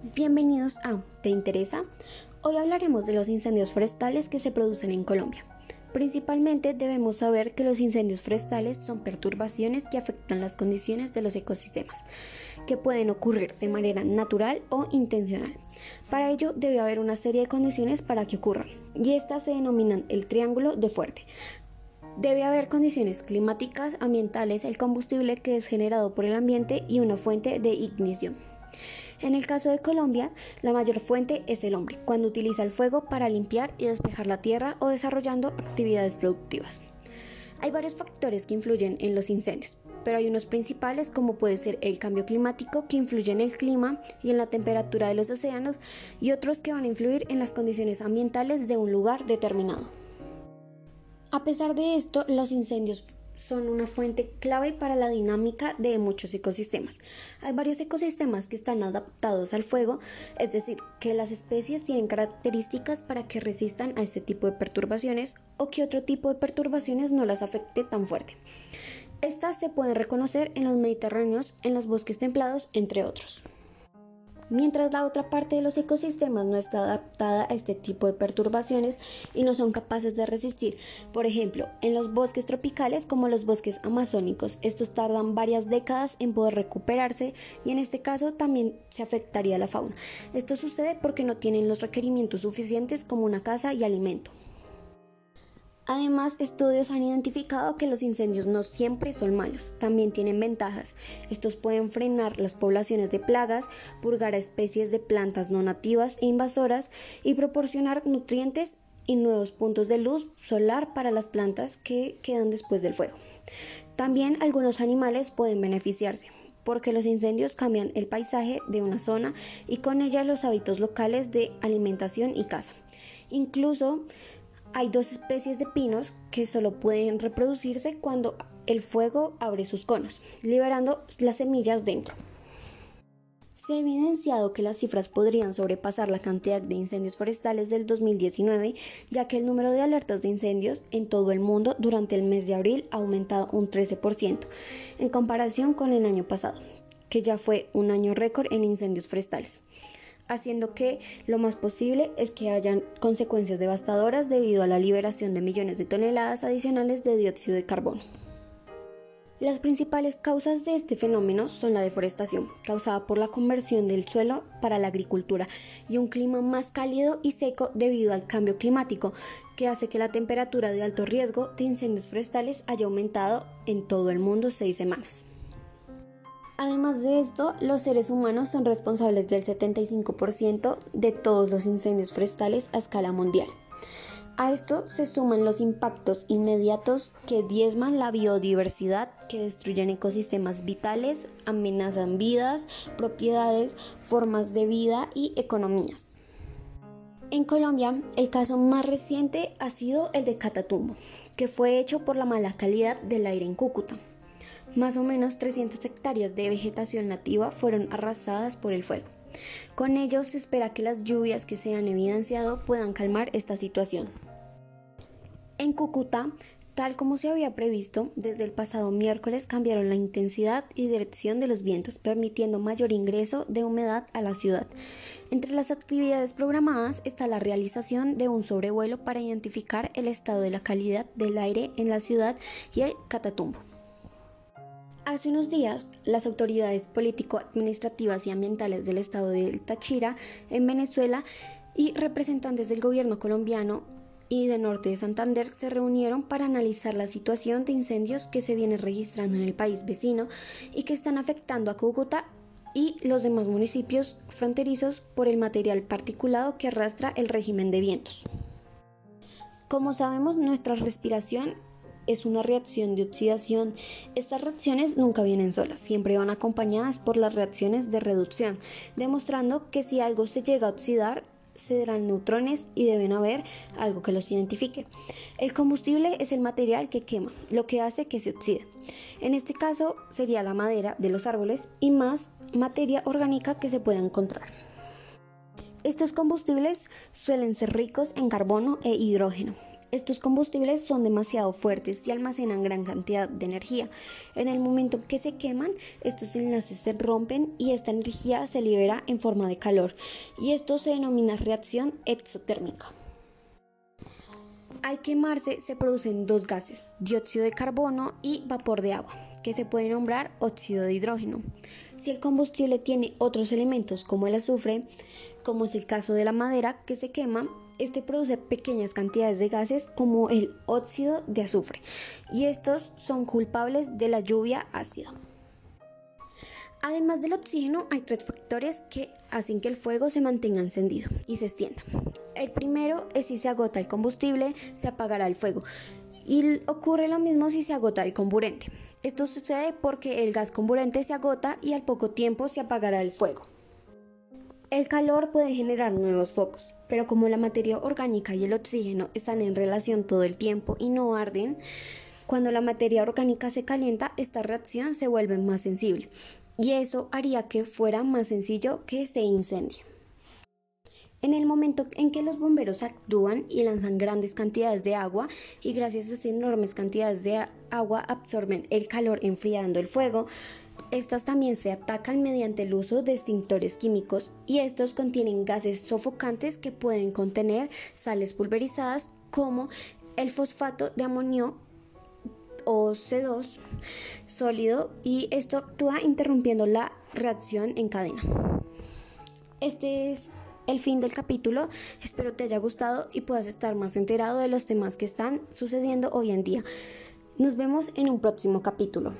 Bienvenidos a ¿Te interesa? Hoy hablaremos de los incendios forestales que se producen en Colombia. Principalmente debemos saber que los incendios forestales son perturbaciones que afectan las condiciones de los ecosistemas, que pueden ocurrir de manera natural o intencional. Para ello debe haber una serie de condiciones para que ocurran, y estas se denominan el triángulo de fuerte. Debe haber condiciones climáticas, ambientales, el combustible que es generado por el ambiente y una fuente de ignición. En el caso de Colombia, la mayor fuente es el hombre, cuando utiliza el fuego para limpiar y despejar la tierra o desarrollando actividades productivas. Hay varios factores que influyen en los incendios, pero hay unos principales como puede ser el cambio climático que influye en el clima y en la temperatura de los océanos y otros que van a influir en las condiciones ambientales de un lugar determinado. A pesar de esto, los incendios son una fuente clave para la dinámica de muchos ecosistemas. Hay varios ecosistemas que están adaptados al fuego, es decir, que las especies tienen características para que resistan a este tipo de perturbaciones o que otro tipo de perturbaciones no las afecte tan fuerte. Estas se pueden reconocer en los mediterráneos, en los bosques templados, entre otros mientras la otra parte de los ecosistemas no está adaptada a este tipo de perturbaciones y no son capaces de resistir. Por ejemplo, en los bosques tropicales como los bosques amazónicos, estos tardan varias décadas en poder recuperarse y en este caso también se afectaría la fauna. Esto sucede porque no tienen los requerimientos suficientes como una casa y alimento. Además, estudios han identificado que los incendios no siempre son malos, también tienen ventajas. Estos pueden frenar las poblaciones de plagas, purgar a especies de plantas no nativas e invasoras y proporcionar nutrientes y nuevos puntos de luz solar para las plantas que quedan después del fuego. También algunos animales pueden beneficiarse porque los incendios cambian el paisaje de una zona y con ella los hábitos locales de alimentación y caza. Incluso hay dos especies de pinos que solo pueden reproducirse cuando el fuego abre sus conos, liberando las semillas dentro. Se ha evidenciado que las cifras podrían sobrepasar la cantidad de incendios forestales del 2019, ya que el número de alertas de incendios en todo el mundo durante el mes de abril ha aumentado un 13% en comparación con el año pasado, que ya fue un año récord en incendios forestales haciendo que lo más posible es que hayan consecuencias devastadoras debido a la liberación de millones de toneladas adicionales de dióxido de carbono. Las principales causas de este fenómeno son la deforestación, causada por la conversión del suelo para la agricultura, y un clima más cálido y seco debido al cambio climático, que hace que la temperatura de alto riesgo de incendios forestales haya aumentado en todo el mundo seis semanas. Además de esto, los seres humanos son responsables del 75% de todos los incendios forestales a escala mundial. A esto se suman los impactos inmediatos que diezman la biodiversidad, que destruyen ecosistemas vitales, amenazan vidas, propiedades, formas de vida y economías. En Colombia, el caso más reciente ha sido el de Catatumbo, que fue hecho por la mala calidad del aire en Cúcuta. Más o menos 300 hectáreas de vegetación nativa fueron arrasadas por el fuego. Con ello se espera que las lluvias que se han evidenciado puedan calmar esta situación. En Cúcuta, tal como se había previsto, desde el pasado miércoles cambiaron la intensidad y dirección de los vientos, permitiendo mayor ingreso de humedad a la ciudad. Entre las actividades programadas está la realización de un sobrevuelo para identificar el estado de la calidad del aire en la ciudad y el Catatumbo. Hace unos días, las autoridades político-administrativas y ambientales del estado de Táchira, en Venezuela, y representantes del gobierno colombiano y de Norte de Santander se reunieron para analizar la situación de incendios que se viene registrando en el país vecino y que están afectando a Cúcuta y los demás municipios fronterizos por el material particulado que arrastra el régimen de vientos. Como sabemos, nuestra respiración es una reacción de oxidación. Estas reacciones nunca vienen solas, siempre van acompañadas por las reacciones de reducción, demostrando que si algo se llega a oxidar, se darán neutrones y deben haber algo que los identifique. El combustible es el material que quema, lo que hace que se oxide. En este caso sería la madera de los árboles y más materia orgánica que se pueda encontrar. Estos combustibles suelen ser ricos en carbono e hidrógeno. Estos combustibles son demasiado fuertes y almacenan gran cantidad de energía. En el momento que se queman, estos enlaces se rompen y esta energía se libera en forma de calor y esto se denomina reacción exotérmica. Al quemarse se producen dos gases, dióxido de carbono y vapor de agua, que se puede nombrar óxido de hidrógeno. Si el combustible tiene otros elementos como el azufre, como es el caso de la madera que se quema, este produce pequeñas cantidades de gases como el óxido de azufre y estos son culpables de la lluvia ácida. Además del oxígeno, hay tres factores que hacen que el fuego se mantenga encendido y se extienda. El primero es si se agota el combustible, se apagará el fuego. Y ocurre lo mismo si se agota el comburente. Esto sucede porque el gas comburente se agota y al poco tiempo se apagará el fuego. El calor puede generar nuevos focos, pero como la materia orgánica y el oxígeno están en relación todo el tiempo y no arden, cuando la materia orgánica se calienta, esta reacción se vuelve más sensible y eso haría que fuera más sencillo que se incendie. En el momento en que los bomberos actúan y lanzan grandes cantidades de agua y gracias a esas enormes cantidades de agua absorben el calor enfriando el fuego, estas también se atacan mediante el uso de extintores químicos y estos contienen gases sofocantes que pueden contener sales pulverizadas como el fosfato de amonio o C2 sólido y esto actúa interrumpiendo la reacción en cadena. Este es el fin del capítulo. Espero te haya gustado y puedas estar más enterado de los temas que están sucediendo hoy en día. Nos vemos en un próximo capítulo.